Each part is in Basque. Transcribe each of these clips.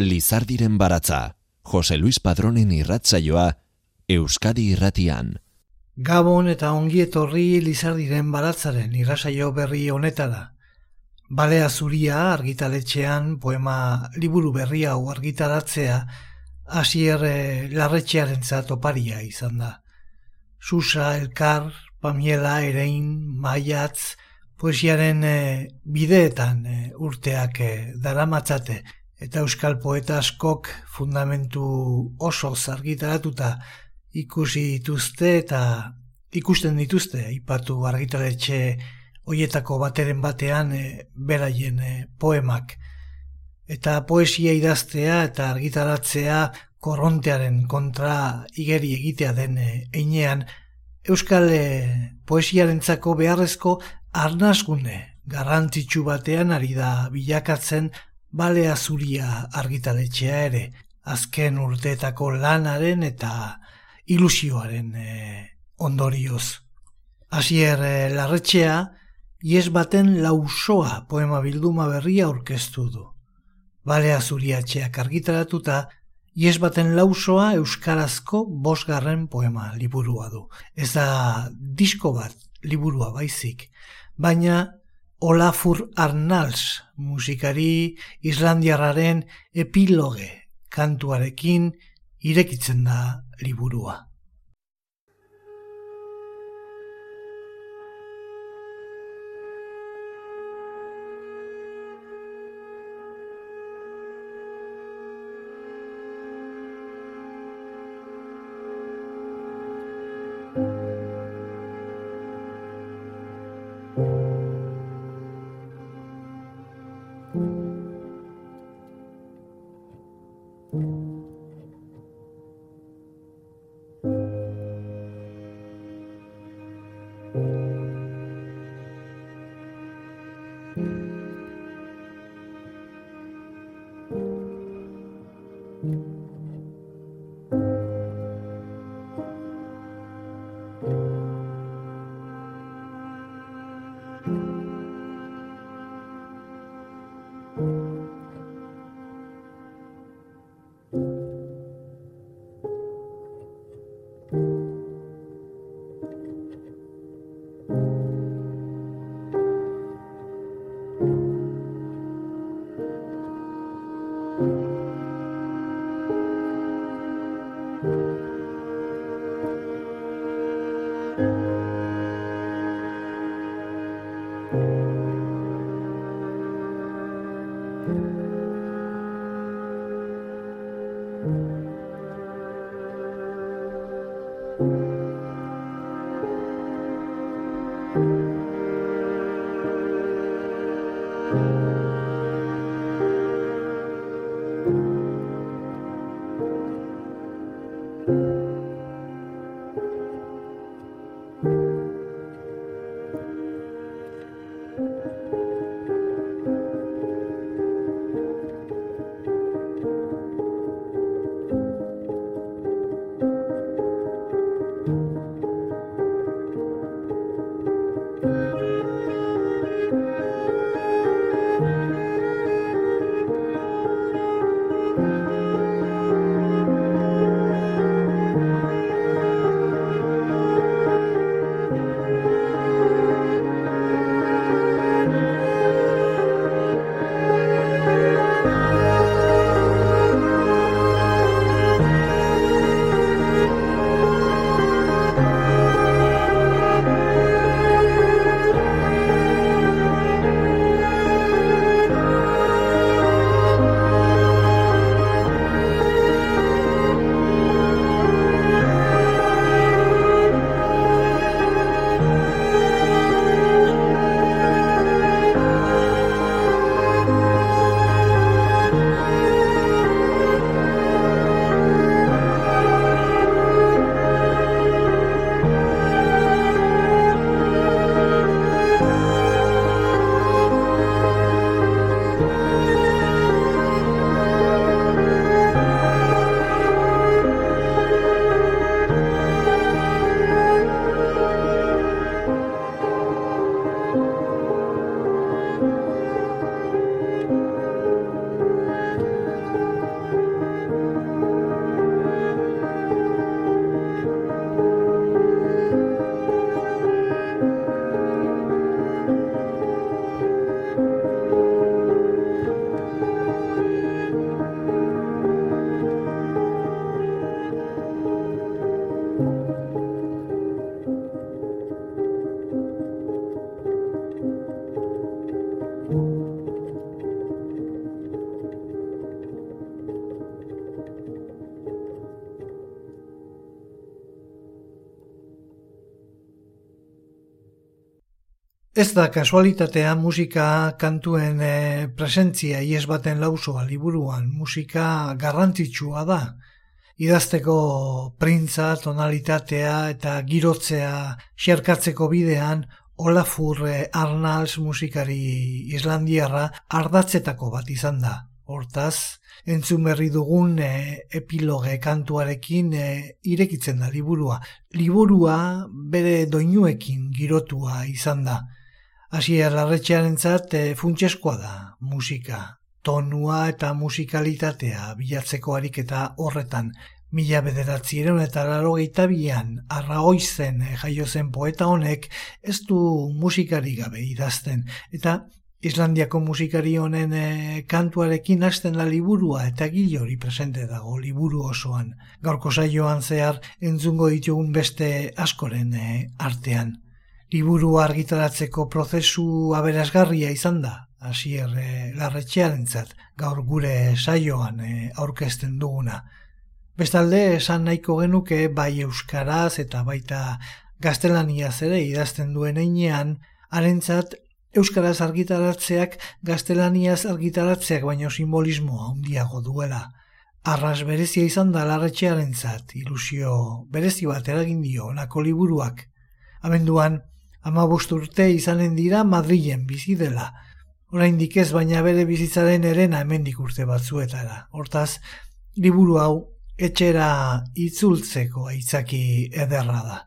Lizardiren baratza, Jose Luis Padronen irratzaioa, Euskadi irratian. Gabon eta ongi etorri Lizardiren baratzaren irratsaio berri honetara. Balea zuria argitaletxean poema liburu berri hau argitaratzea hasier eh, larretxearen oparia izan da. Susa, Elkar, Pamiela, Erein, Maiatz, poesiaren eh, bideetan eh, urteak daramatzate eta euskal poeta askok fundamentu oso argitaratuta ikusi dituzte eta ikusten dituzte ipatu argitaletxe hoietako bateren batean e, beraien e, poemak eta poesia idaztea eta argitaratzea korrontearen kontra igeri egitea den e, einean euskal e, poesiarentzako beharrezko arnazgune garrantzitsu batean ari da bilakatzen balea zuria argitaletxea ere, azken urteetako lanaren eta ilusioaren e, ondorioz. Asier e, larretxea, ies baten lausoa poema bilduma berria aurkeztu du. Balea zuriatxeak argitaratuta, ies baten lausoa euskarazko bosgarren poema liburua du. Ez da disko bat liburua baizik, baina Olafur Arnals musikari islandiarraren epiloge kantuarekin irekitzen da liburua. Ez da kasualitatea musika kantuen e, presentzia ies baten lausoa liburuan. Musika garrantzitsua da. Idazteko printza, tonalitatea eta girotzea xerkatzeko bidean Olafur e, Arnalds musikari islandiarra ardatzetako bat izan da. Hortaz, entzun berri dugun e, epiloge kantuarekin e, irekitzen da liburua. Liburua bere doinuekin girotua izan da. Asier larretxearen zat, e, funtseskoa da, musika. Tonua eta musikalitatea bilatzeko ariketa horretan. Mila bederatzi eta laro bian, arra oizen e, jaio zen poeta honek, ez du musikari gabe idazten. Eta Islandiako musikari honen e, kantuarekin hasten da liburua eta gile hori presente dago liburu osoan. Gaurko saioan zehar entzungo ditugun beste askoren e, artean liburu argitaratzeko prozesu aberazgarria izan da, hasier e, larretxearen gaur gure saioan e, aurkezten duguna. Bestalde, esan nahiko genuke bai euskaraz eta baita gaztelaniaz ere idazten duen einean, harentzat euskaraz argitaratzeak gaztelaniaz argitaratzeak baino simbolismoa handiago duela. Arras berezia izan da larretxearen ilusio berezi bat eragin dio nako liburuak. Abenduan, ama urte izanen dira Madrilen bizi dela. Orain ez baina bere bizitzaren erena hemendik urte batzuetara. Hortaz, liburu hau etxera itzultzeko aitzaki ederra da.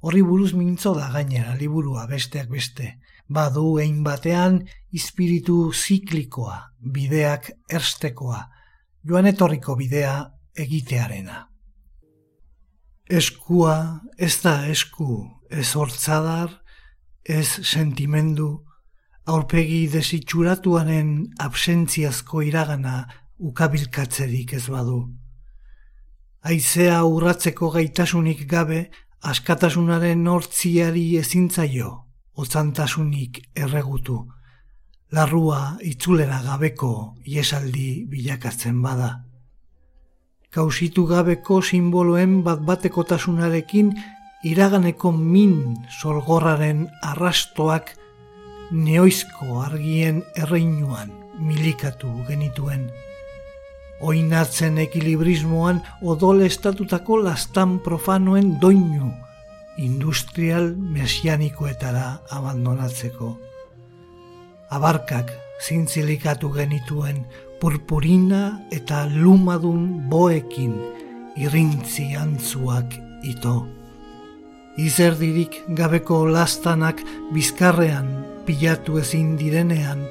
Horri buruz mintzo da gainera liburua besteak beste. Badu egin batean espiritu ziklikoa, bideak erstekoa, joan etorriko bidea egitearena. Eskua ez da esku ez hortzadar, ez sentimendu, aurpegi desitxuratuanen absentziazko iragana ukabilkatzerik ez badu. Aizea urratzeko gaitasunik gabe, askatasunaren nortziari ezintzaio, otzantasunik erregutu. Larrua itzulera gabeko iesaldi bilakatzen bada. Kausitu gabeko simboloen bat batekotasunarekin iraganeko min solgorraren arrastoak neoizko argien erreinuan milikatu genituen. Oinatzen ekilibrismoan odol estatutako lastan profanoen doinu industrial mesianikoetara abandonatzeko. Abarkak zintzilikatu genituen purpurina eta lumadun boekin irrintzi antzuak ito izerdirik gabeko lastanak bizkarrean pilatu ezin direnean,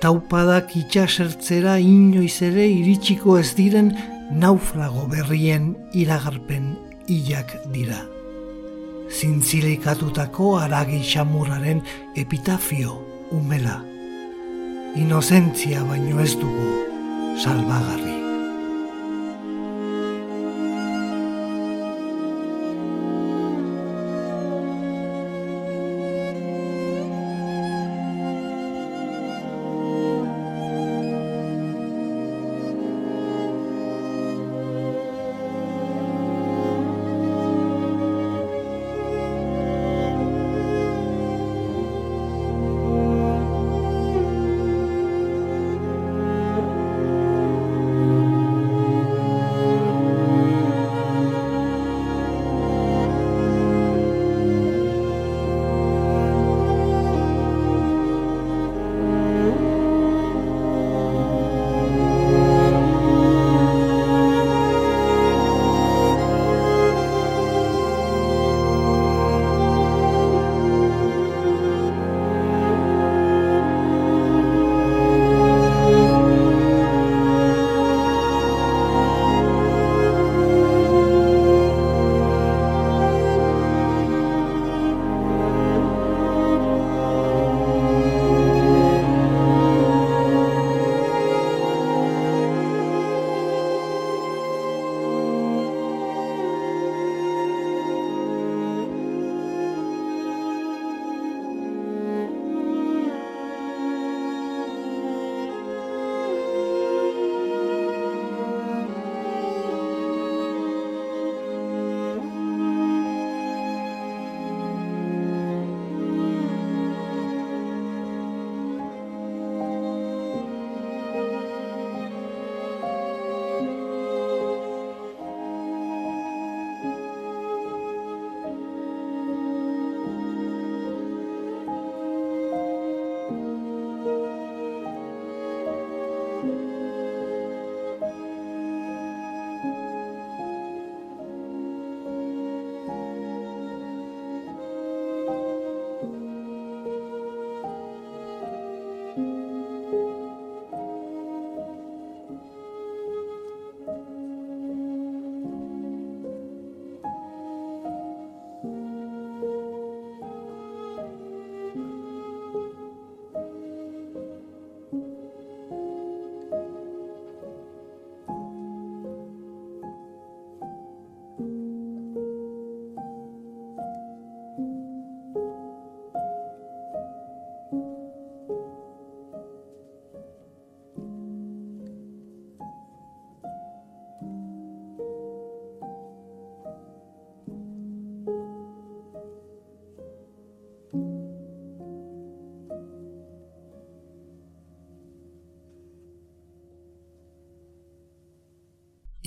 taupadak itxasertzera inoiz ere iritsiko ez diren naufrago berrien iragarpen hilak dira. Zintzilikatutako aragi xamurraren epitafio umela. Inozentzia baino ez dugu salbagarri.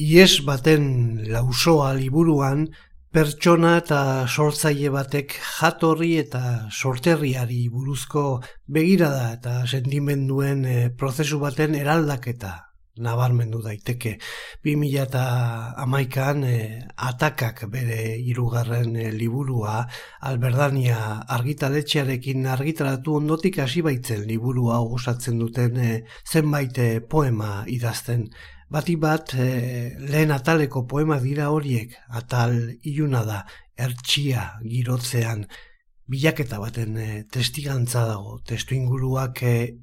Ies baten lausoa liburuan, pertsona eta sortzaile batek jatorri eta sorterriari buruzko begirada eta sentimenduen eh, prozesu baten eraldaketa nabarmendu daiteke. 2000 eta amaikan eh, atakak bere irugarren eh, liburua Alberdania argitaletxearekin argitaratu ondotik hasi baitzen liburua osatzen duten eh, zenbait poema idazten. Bati bat lehen ataleko poema dira horiek, atal iluna da, ertxia girotzean, bilaketa baten testigantza dago, testu inguruak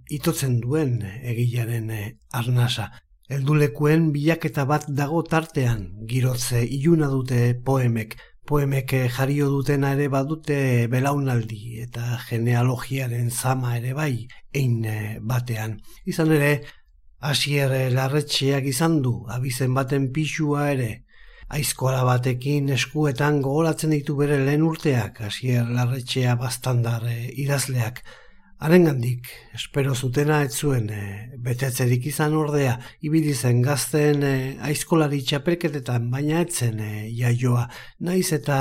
itotzen duen egilaren arnasa. Eldulekuen bilaketa bat dago tartean, girotze iluna dute poemek, poemek jario dutena ere badute belaunaldi eta genealogiaren zama ere bai, ein batean. Izan ere, hasier larretxeak izan du, abizen baten pixua ere, aizkola batekin eskuetan gogoratzen ditu bere lehen urteak, hasier larretxea bastandar eh, idazleak, Arengandik, espero zutena ez zuen e, betetzerik izan ordea, ibili zen gazten e, aizkolari txapelketetan, baina etzen e, jaioa. Naiz eta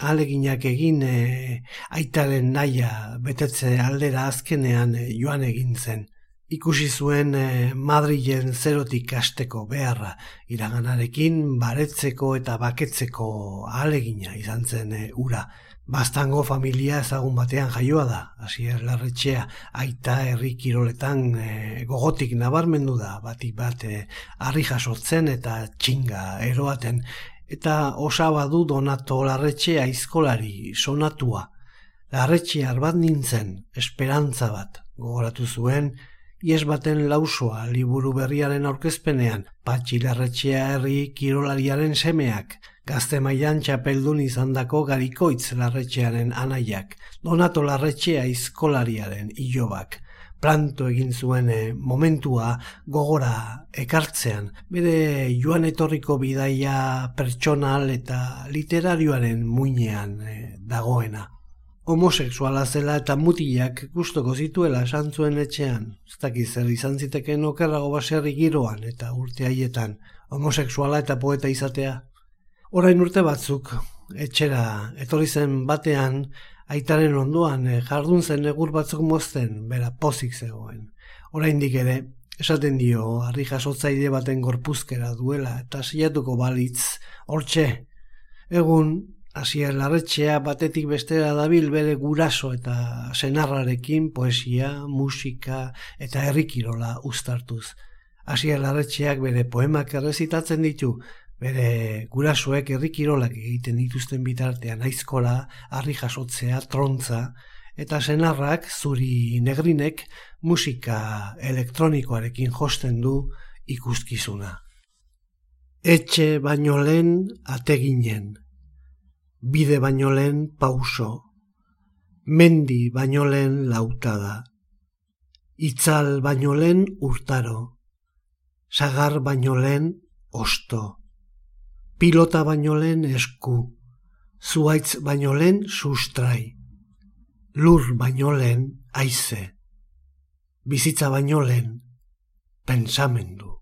aleginak egin e, aitaren naia betetze aldera azkenean e, joan egin zen. Ikusi zuen e, Madrilen zerotik kasteko beharra, iraganarekin baretzeko eta baketzeko alegina izan zen e, ura. Bastango familia ezagun batean jaioa da, hasier larretxea, aita herri kiroletan e, gogotik nabarmendu da, batik bat e, harri jasotzen eta txinga eroaten, eta osaba du donato larretxea izkolari sonatua. Larretxea arbat nintzen, esperantza bat, gogoratu zuen, ies baten lausoa liburu berriaren aurkezpenean, patxi larretxea herri kirolariaren semeak, gazte mailan txapeldun izandako garikoitz larretxearen anaiak, donato larretxea izkolariaren ilobak, planto egin zuen eh, momentua gogora ekartzean, bere joan etorriko bidaia pertsonal eta literarioaren muinean eh, dagoena. Homosexuala zela eta mutilak gustoko zituela esan zuen etxean, ez dakiz zer izan ziteken okerrago baserri giroan eta urte haietan, homosexuala eta poeta izatea. Orain urte batzuk, etxera, etorri zen batean, aitaren ondoan eh, jardun zen egur batzuk mozten, bera pozik zegoen. Orain ere, esaten dio, harri jasotzaile baten gorpuzkera duela, eta silatuko balitz, hortxe, egun, hasier larretxea batetik bestera dabil bere guraso eta senarrarekin poesia, musika eta herrikirola ustartuz. Hasier larretxeak bere poemak errezitatzen ditu, bere gurasoek herrikirolak egiten dituzten bitartean aizkola, harri jasotzea, trontza, eta senarrak zuri negrinek musika elektronikoarekin josten du ikuskizuna. Etxe baino lehen ateginen, bide baino lehen pauso, mendi baino lehen lautada, itzal baino lehen urtaro, sagar baino lehen osto. Pilota baino lehen esku, zuaitz baino lehen sustrai, lur baino lehen aize, bizitza baino lehen pensamendu.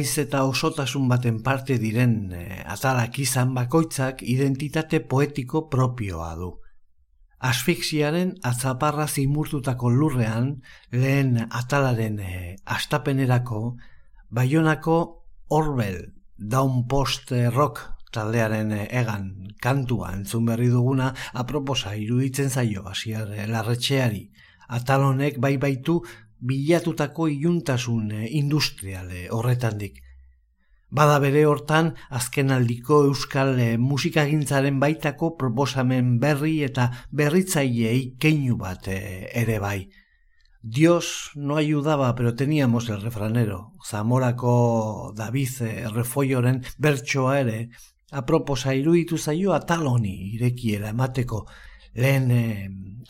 Naiz eta osotasun baten parte diren e, atalak izan bakoitzak identitate poetiko propioa du. Asfixiaren atzaparra zimurtutako lurrean, lehen atalaren e, astapenerako, baionako Orbel, Down Post Rock taldearen e, egan kantua entzun berri duguna aproposa iruditzen zaio hasier larretxeari. Atalonek bai baitu bilatutako iluntasun eh, industriale horretandik. Bada bere hortan azkenaldiko euskal eh, musikagintzaren baitako proposamen berri eta berritzailei keinu bat eh, ere bai. Dios no ayudaba, pero teníamos el refranero. Zamorako David Refolloren bertsoa ere, aproposa iruditu zaio ataloni irekiera emateko, lehen e,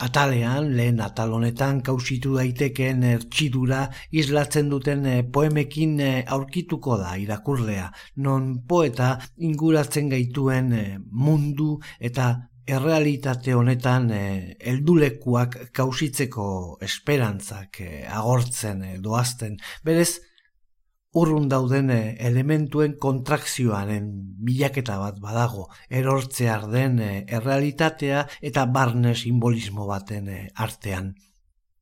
atalean, lehen atalonetan kausitu daitekeen ertsidura islatzen duten eh, poemekin e, aurkituko da irakurlea, non poeta inguratzen gaituen mundu eta errealitate honetan heldulekuak kausitzeko esperantzak agortzen doazten. Berez, urrun dauden eh, elementuen kontrakzioaren bilaketa bat badago, erortzear den eh, errealitatea eta barne simbolismo baten eh, artean.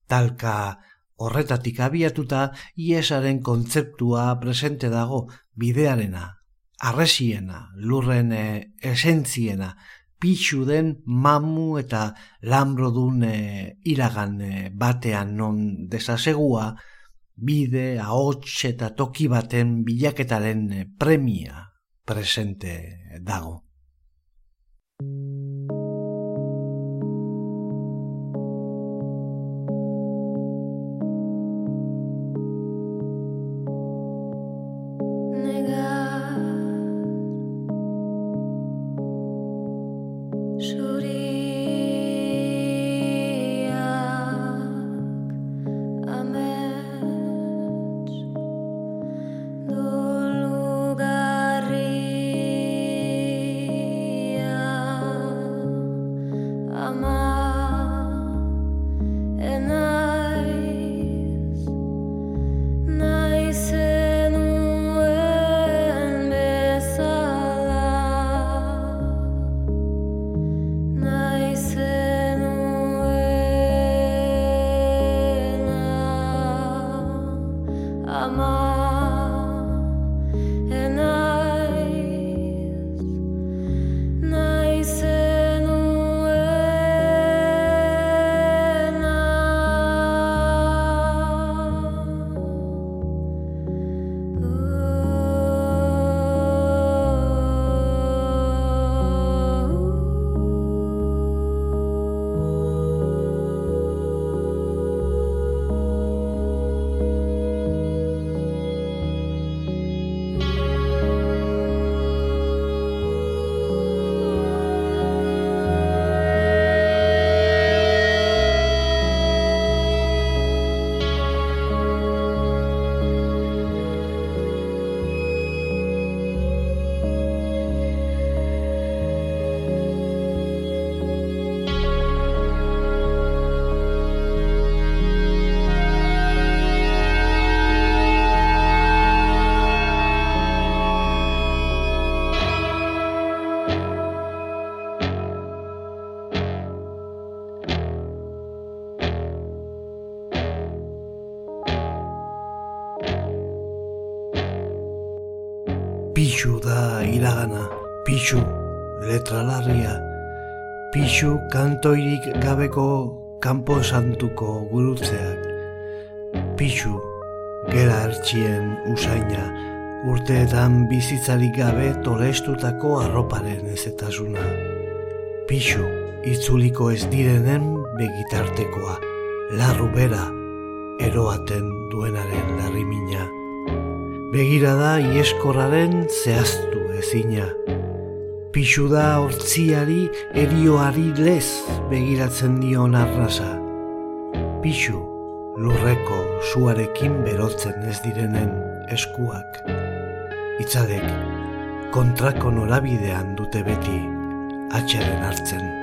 Talka horretatik abiatuta, iesaren kontzeptua presente dago bidearena, arresiena, lurren esentziena, pixu den mamu eta lambrodun iragan batean non desasegua, bide, ahots eta toki baten bilaketaren premia presente dago. Santuko gurutzeak, pixu gera ertxien usaina, urteetan bizitzarik gabe tolestutako arroparen ezetasuna. Pixu itzuliko ez direnen begitartekoa, larru bera eroaten duenaren larrimina begira da ieskorraren zehaztu ezina. Pixu da hortziari erioari lez begiratzen dion arrasa. Pixu lurreko suarekin berotzen ez direnen eskuak. Itzadek kontrako norabidean dute beti atxaren hartzen.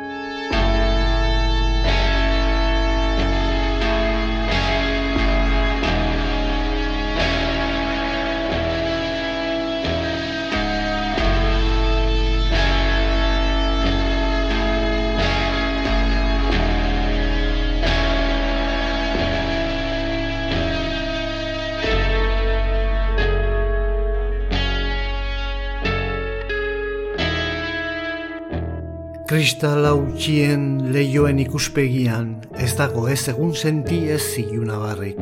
Kristala utxien lehioen ikuspegian, ez dago ez egun senti ez ziluna barrik.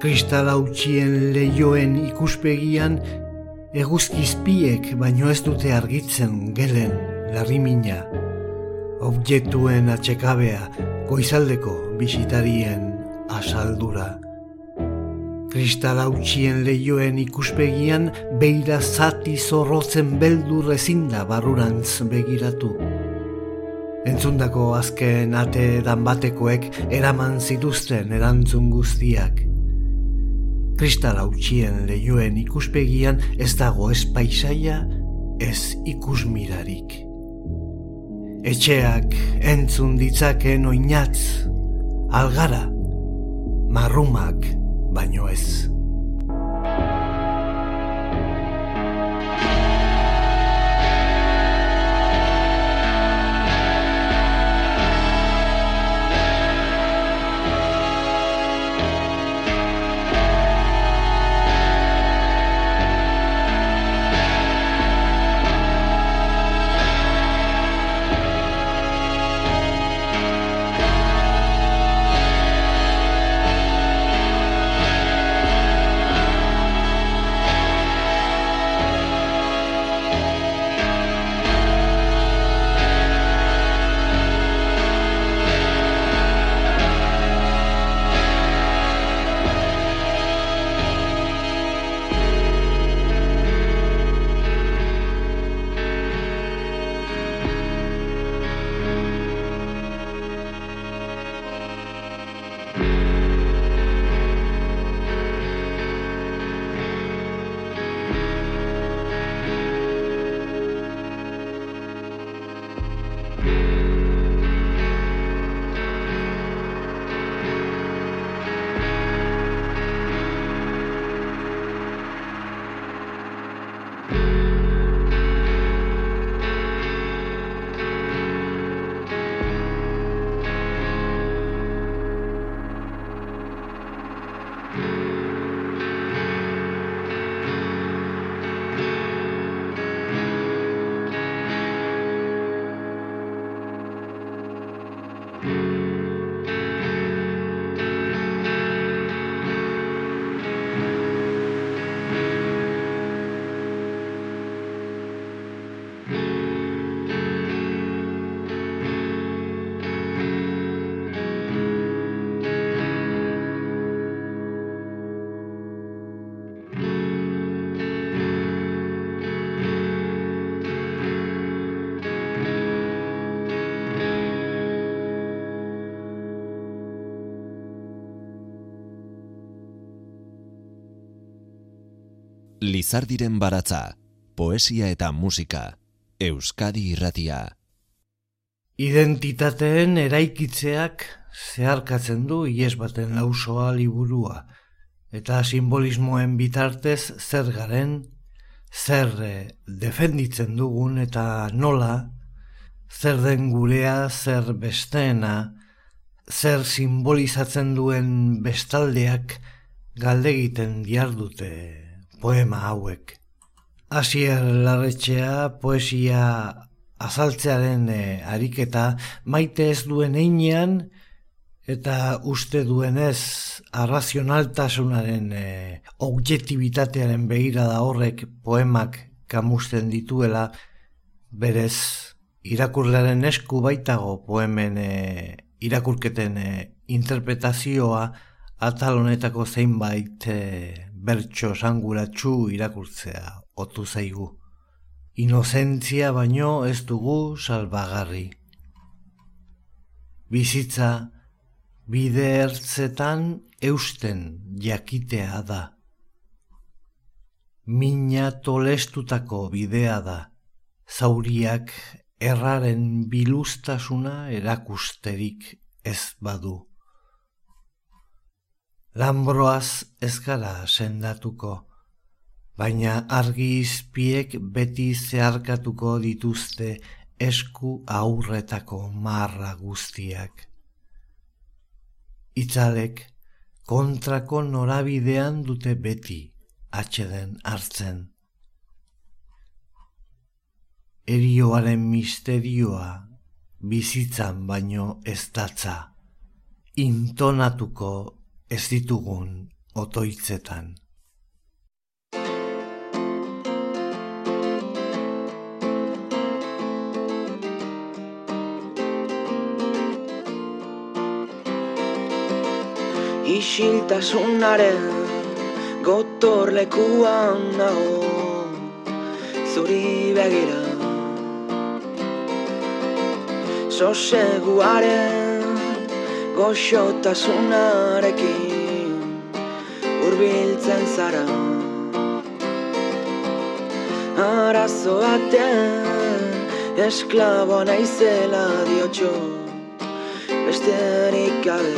Kristala utxien lehioen ikuspegian, eguzkizpiek baino ez dute argitzen gelen larrimina. Objektuen atxekabea, goizaldeko bisitarien asaldura. Kristal hautsien lehioen ikuspegian beira zati zorrotzen beldur ezin da barurantz begiratu. Entzundako azken ate dan batekoek eraman zituzten erantzun guztiak. Kristal hautsien lehioen ikuspegian ez dago ez paisaia, ez ikusmirarik. Etxeak entzun ditzaken oinatz, algara, marrumak, baino ez. Lizardiren baratza, poesia eta musika, Euskadi irratia. Identitateen eraikitzeak zeharkatzen du ies baten lausoa liburua, eta simbolismoen bitartez zer garen, zer eh, defenditzen dugun eta nola, zer den gurea, zer besteena, zer simbolizatzen duen bestaldeak galdegiten diardute poema hauek. Asier larretxea poesia azaltzearen e, ariketa maite ez duen einean eta uste duenez arrazionaltasunaren e, objektibitatearen begira da horrek poemak kamusten dituela berez irakurlearen esku baitago poemen e, irakurketen e, interpretazioa atal honetako zeinbait e, bertso sanguratsu irakurtzea otu zaigu. Inozentzia baino ez dugu salbagarri. Bizitza bide ertzetan eusten jakitea da. Mina tolestutako bidea da. Zauriak erraren bilustasuna erakusterik ez badu. Lambroaz ez gara sendatuko, baina argi izpiek beti zeharkatuko dituzte esku aurretako marra guztiak. Itzalek kontrako norabidean dute beti atxeden hartzen. erioaren misterioa bizitzan baino ez datza, intonatuko ez ditugun otoitzetan. Isiltasunaren gotorlekuan nago zuri begira Soseguaren goxotasunarekin urbiltzen zara. Arazo baten esklaboa naizela diotxo besterik gabe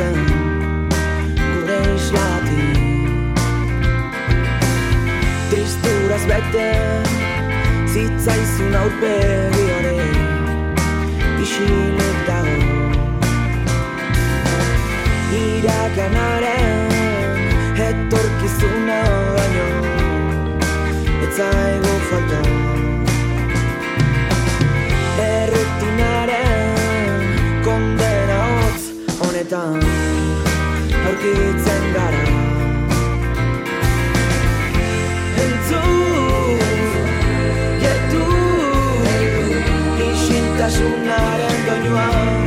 zen gure islati Tristuraz bete zitzaizun aurpegi hori isilek dago. Irakanaren etorkizuna baino etzaigu bizitzan aurkitzen gara. Entzun, jetu, isintasunaren doinua.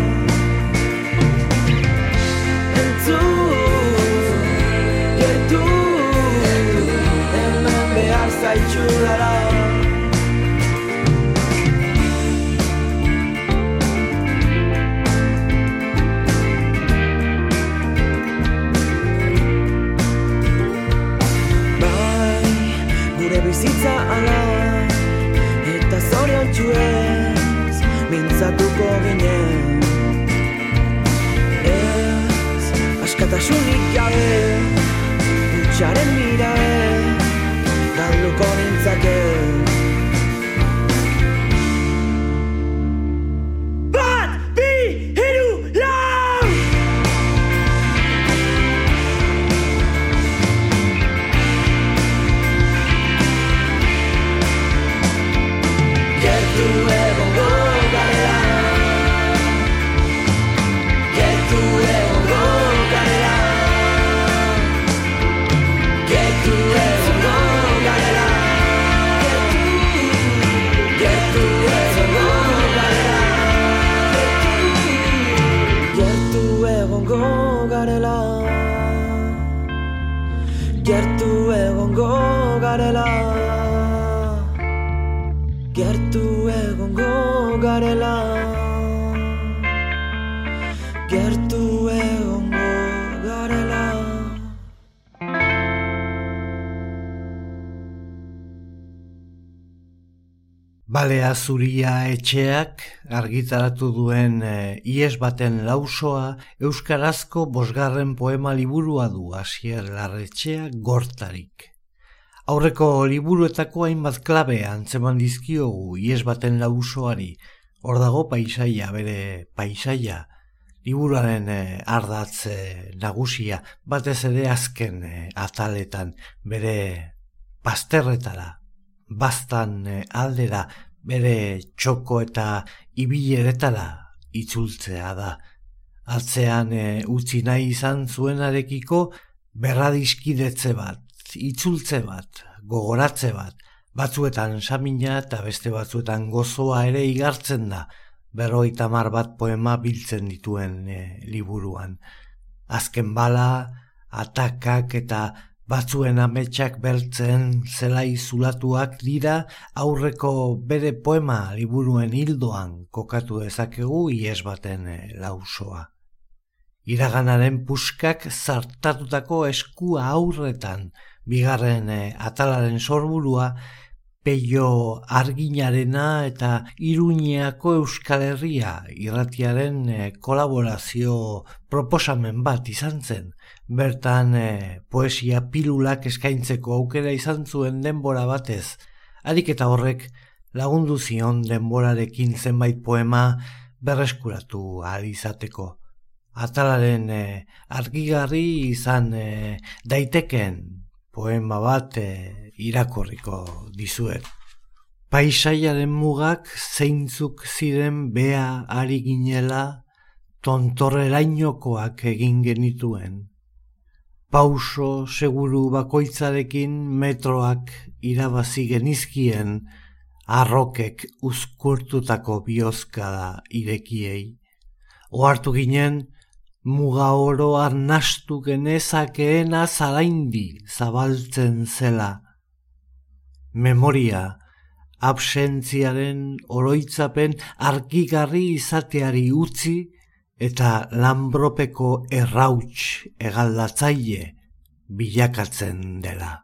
Santa Balea zuria etxeak argitaratu duen e, ies baten lausoa euskarazko bosgarren poema liburua du hasier larretxea gortarik. Aurreko liburuetako hainbat klabe antzeman dizkiogu ies baten lausoari, hor dago paisaia, bere paisaia, liburuaren e, ardatze nagusia, batez ere azken e, ataletan, bere pasterretara, bastan aldera, bere txoko eta ibileretara itzultzea da. Atzean e, utzi nahi izan zuenarekiko berradiskidetze bat, itzultze bat, gogoratze bat, batzuetan samina eta beste batzuetan gozoa ere igartzen da, berroita mar bat poema biltzen dituen e, liburuan. Azken bala, atakak eta Batzuen ametsak bertzen zelai zulatuak dira aurreko bere poema liburuen hildoan kokatu dezakegu ies baten eh, lausoa. Iraganaren puskak zartatutako eskua aurretan bigarren eh, atalaren sorburua peio arginarena eta iruñeako euskal herria irratiaren eh, kolaborazio proposamen bat izan zen. Bertan eh, poesia pilulak eskaintzeko aukera izan zuen denbora batez, adik eta horrek lagundu zion denborarekin zenbait poema berreskuratu ahal izateko atalaren e, argigarri izan daiteken poema bat irakurriko dizuet. Paisaiaren mugak zeintzuk ziren bea ari ginela tontorrerainokoak egin genituen. Pauso seguru bakoitzarekin metroak irabazi genizkien arrokek uzkurtutako biozkada irekiei. Oartu ginen, muga oro arnastu genezakeena zaraindi zabaltzen zela. Memoria, absentziaren oroitzapen argigarri izateari utzi eta lambropeko errauts egaldatzaile bilakatzen dela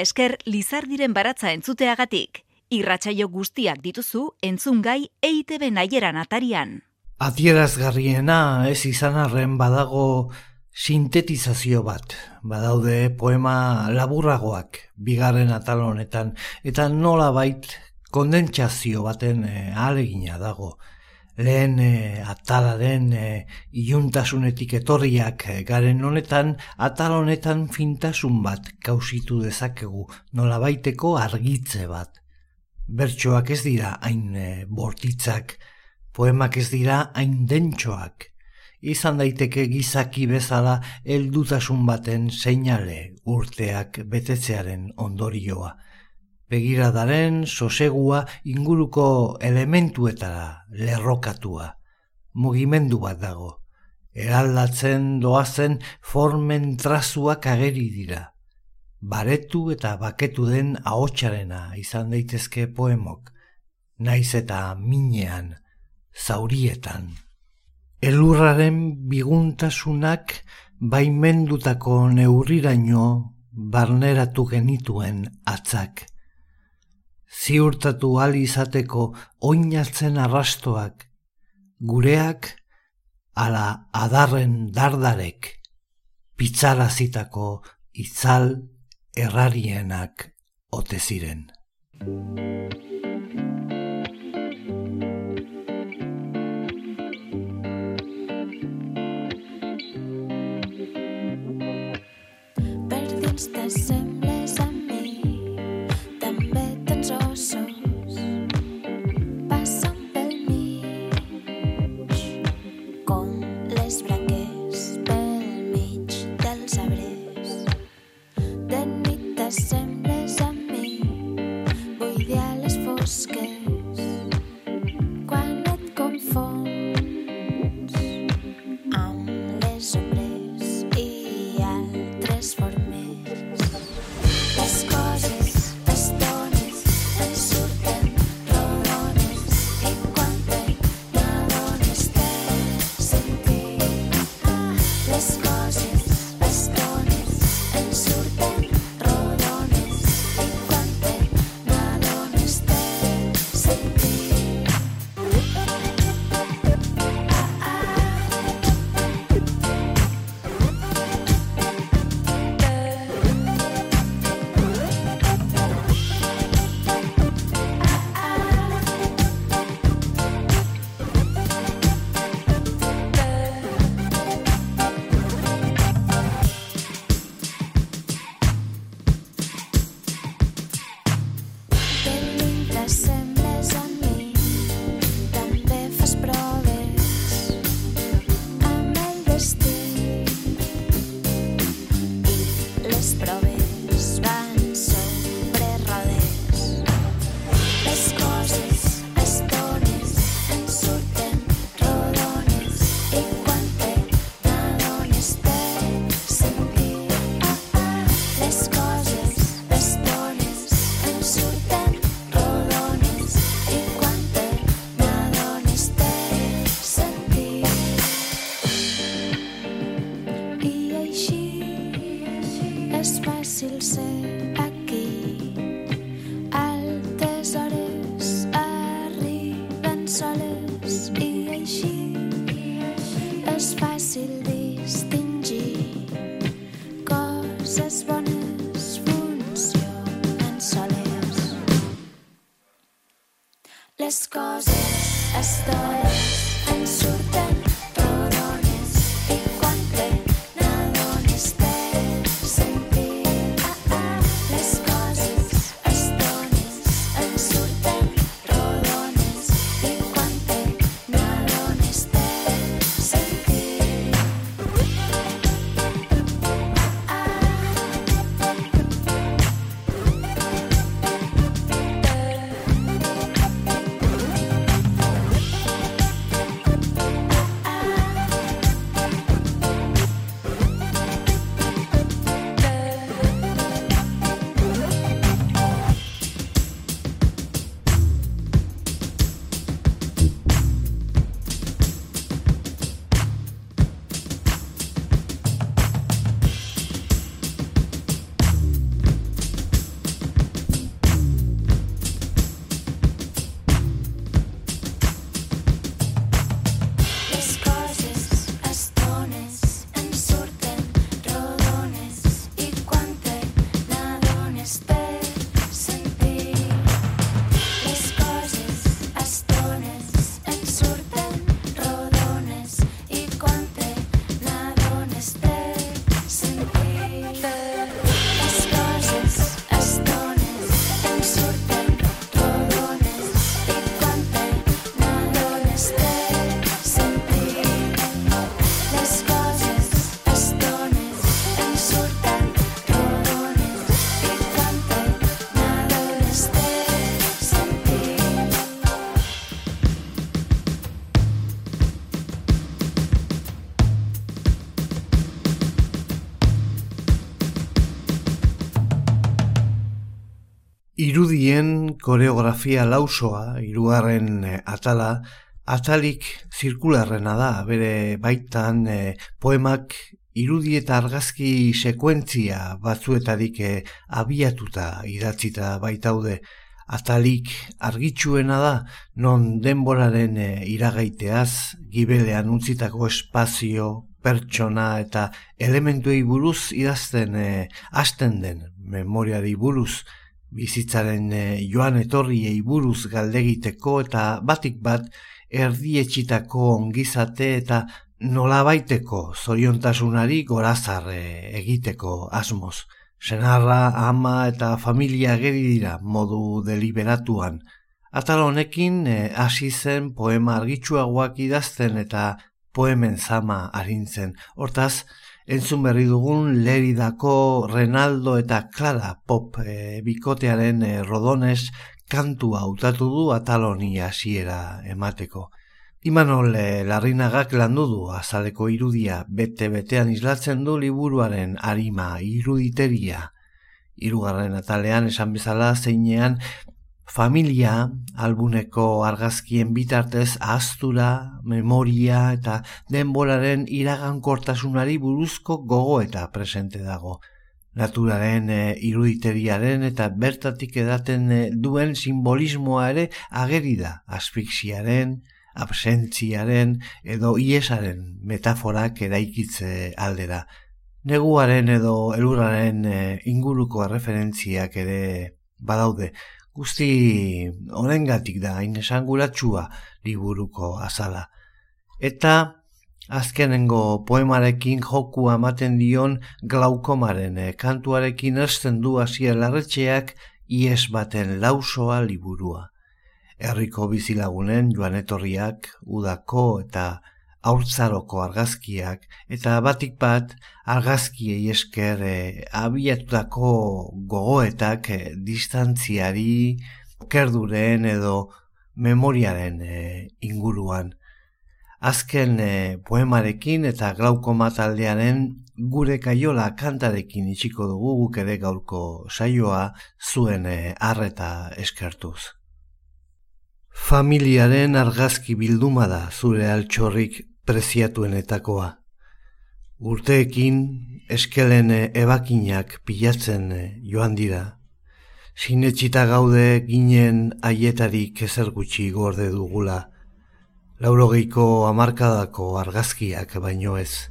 esker Lizardiren baratza entzuteagatik. Irratsaio guztiak dituzu entzungai EITB naieran atarian. Adierazgarriena ez izan arren badago sintetizazio bat. Badaude poema laburragoak bigarren atal honetan eta nola bait kondentsazio baten e, alegina dago. Lehen e, atalaren e, iuntasunetik etorriak garen honetan, atal honetan fintasun bat kausitu dezakegu, nola baiteko argitze bat. Bertsoak ez dira hain e, bortitzak, poemak ez dira hain dentsoak. Izan daiteke gizaki bezala heldutasun baten seinale urteak betetzearen ondorioa. Begiradaren sosegua inguruko elementuetara lerrokatua. Mugimendu bat dago. Eraldatzen doazen formen trazuak ageri dira. Baretu eta baketu den ahotsarena izan daitezke poemok. Naiz eta minean zaurietan. Elurraren biguntasunak baimendutako neurriraino barneratu genituen atzak ziurtatu ahal izateko oinatzen arrastoak, gureak ala adarren dardarek, pitzarazitako itzal errarienak ote ziren. Berdinstas hasta irudien koreografia lausoa, irugarren eh, atala, atalik zirkularrena da, bere baitan eh, poemak irudi eta argazki sekuentzia batzuetarik eh, abiatuta idatzita baitaude, atalik argitsuena da, non denboraren iragaiteaz, gibelean utzitako espazio, pertsona eta elementuei buruz idazten hasten den memoriari buruz, bizitzaren e, joan etorriei buruz galdegiteko eta batik bat erdietxitako ongizate eta nolabaiteko zoriontasunari gorazar eh, egiteko asmoz. Senarra, ama eta familia geri dira modu deliberatuan. Atal honekin eh, hasi zen poema argitsuagoak idazten eta poemen zama arintzen. Hortaz, Entzun berri dugun Leridako Renaldo eta Clara pop e, bikotearen e, rodones kantua hautatu du ataloni hasiera emateko. Imanol e, larrinagak landu du azaleko irudia bete-betean islatzen du liburuaren arima iruditeria. Hirugarren atalean esan bezala zeinean familia albuneko argazkien bitartez ahaztura, memoria eta denboraren iragankortasunari buruzko gogo eta presente dago. Naturaren e, iruditeriaren eta bertatik edaten e, duen simbolismoa ere ageri da asfixiaren, absentziaren edo iesaren metaforak eraikitze aldera. Neguaren edo elurraren e, inguruko referentziak ere badaude, guzti honengatik da hain esanguratsua liburuko azala. Eta azkenengo poemarekin joku ematen dion glaukomaren eh, kantuarekin esten du hasier larretxeak ies baten lausoa liburua. Herriko bizilagunen joan etorriak, udako eta aurtzaroko argazkiak eta batik bat argazkiei esker e, abiatutako gogoetak e, distantziari kerduren edo memoriaren e, inguruan. Azken e, poemarekin eta glauko mataldearen gure kaiola kantarekin itxiko dugu guk ere gaurko saioa zuen e, arreta eskertuz. Familiaren argazki bilduma da zure altxorrik preziatuenetakoa. Urteekin eskelen ebakinak pilatzen joan dira. Sinetxita gaude ginen aietarik ezer gutxi gorde dugula. Laurogeiko amarkadako argazkiak baino ez.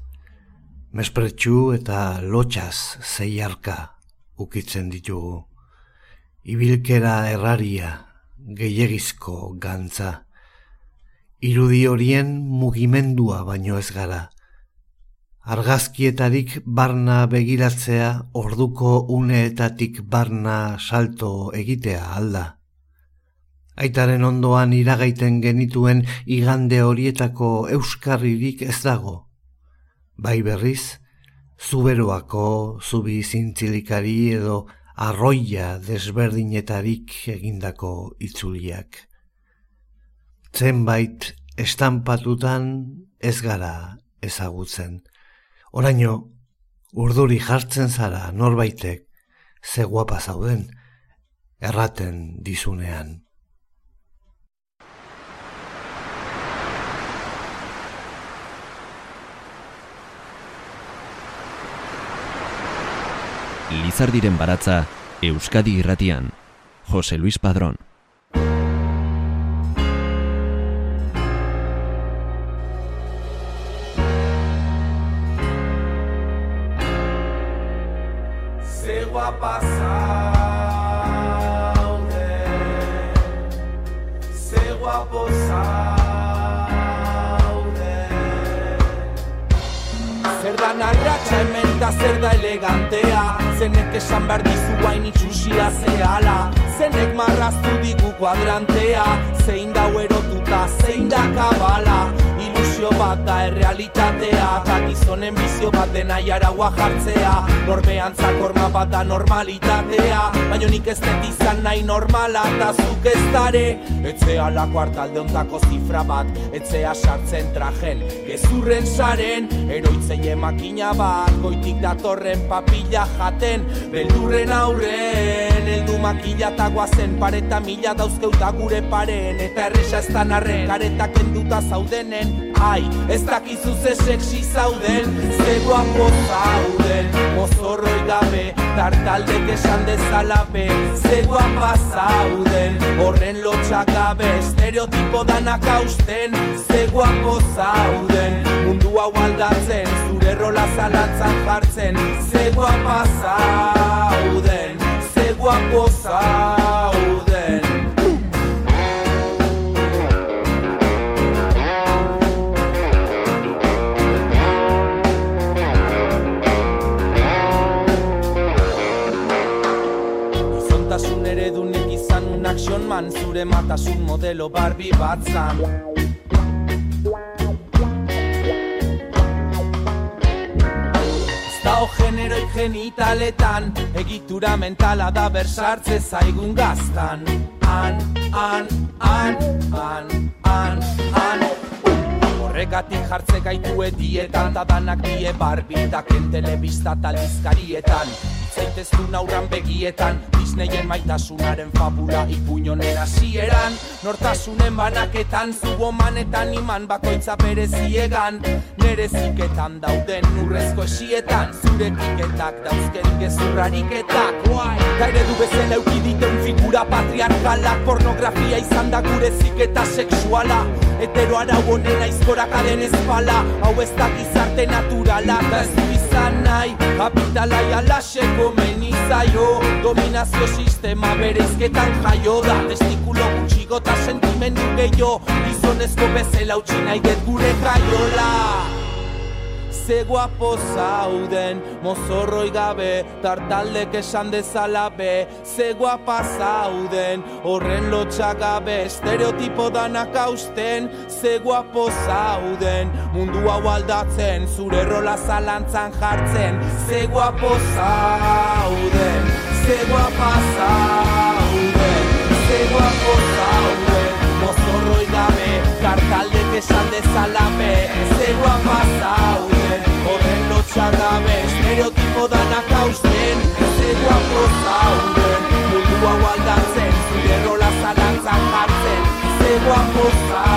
Mespretxu eta lotxaz zeiarka ukitzen ditugu. Ibilkera erraria, gehiagizko gantza irudi horien mugimendua baino ez gara. Argazkietarik barna begiratzea orduko uneetatik barna salto egitea alda. Aitaren ondoan iragaiten genituen igande horietako euskarririk ez dago. Bai berriz, zuberoako, zubi zintzilikari edo arroia desberdinetarik egindako itzuliak zenbait estampatutan ez gara ezagutzen. Oraino, urduri jartzen zara norbaitek ze guapa zauden erraten dizunean. Lizardiren baratza Euskadi Irratian Jose Luis Padrón zer da elegantea. Zenek esan behar dizu hain itxusia zehala Zenek marraztu digu kuadrantea. Zein da erotuta, zein da kabala ilusio bat da errealitatea. Eta gizonen bizio bat dena jaragua jartzea. Norbean zakorma bat da normalitatea. Baina nik ez dut izan nahi normala eta zuk ez dare. Etzea la kuartalde ondako zifra bat. Etzea sartzen trajen gezurren saren. Eroitzei makina bat Goitik datorren papilla jaten. Beldurren aurren Eldu makila eta guazen Pareta mila dauzkeuta gure paren. Eta erresa ez da narren Karetak enduta zaudenen Ai, ez dakizu ze sexy zauden Ze guapo zauden. Mozorroi gabe Tartaldek esan dezalape Ze guapa zauden. Horren lotxak gabe Estereotipo danak hausten Ze guapo zauden. Mundu hau aldatzen Zure rola zalantzan jartzen Ze guapa zauden Ze guapo zauden man Zure matasun modelo Barbie bat zan Dao generoi genitaletan Egitura mentala da bersartze zaigun gaztan. An, an, an, an, an, an Horregatik jartze gaitu edietan Da danak die barbitaken telebista talizkarietan Zaiteztu naurran begietan Disneyen maitasunaren fabula Ipuñonen hasieran. Nortasunen banaketan Zubomanetan iman bakoitza bere ziegan Nere ziketan dauden urrezko esietan Zure kiketak dauzken gezurrariketak Gaire du bezen eukiditen figura patriarkalak Pornografia izan da gure ziketa sexuala. Hetero arau honen aizkorak aden ezpala Hau ez da gizarte naturala Da ez izan nahi Kapitalai alaxeko menizaio Dominazio sistema bereizketan jaio da Testikulo gutxigo eta sentimendu gehiago. Gizonezko bezala utzi nahi dut gure jaiola ze guapo zauden. Mozorroi gabe, tartaldek esan dezala be Ze guapa zauden, horren lotxa gabe Estereotipo danak hausten, ze guapo zauden Mundu hau aldatzen, zure rola zalantzan jartzen. Ze guapo zauden, ze guapa zauden. Ze guapo zauden, mozorroi gabe Kartaldek esan dezala be, ze guapa zauden txarra estereotipo danak hausten ez edo hau zauden. Mundu hau aldatzen zure rola zalantzak hartzen ez edo hau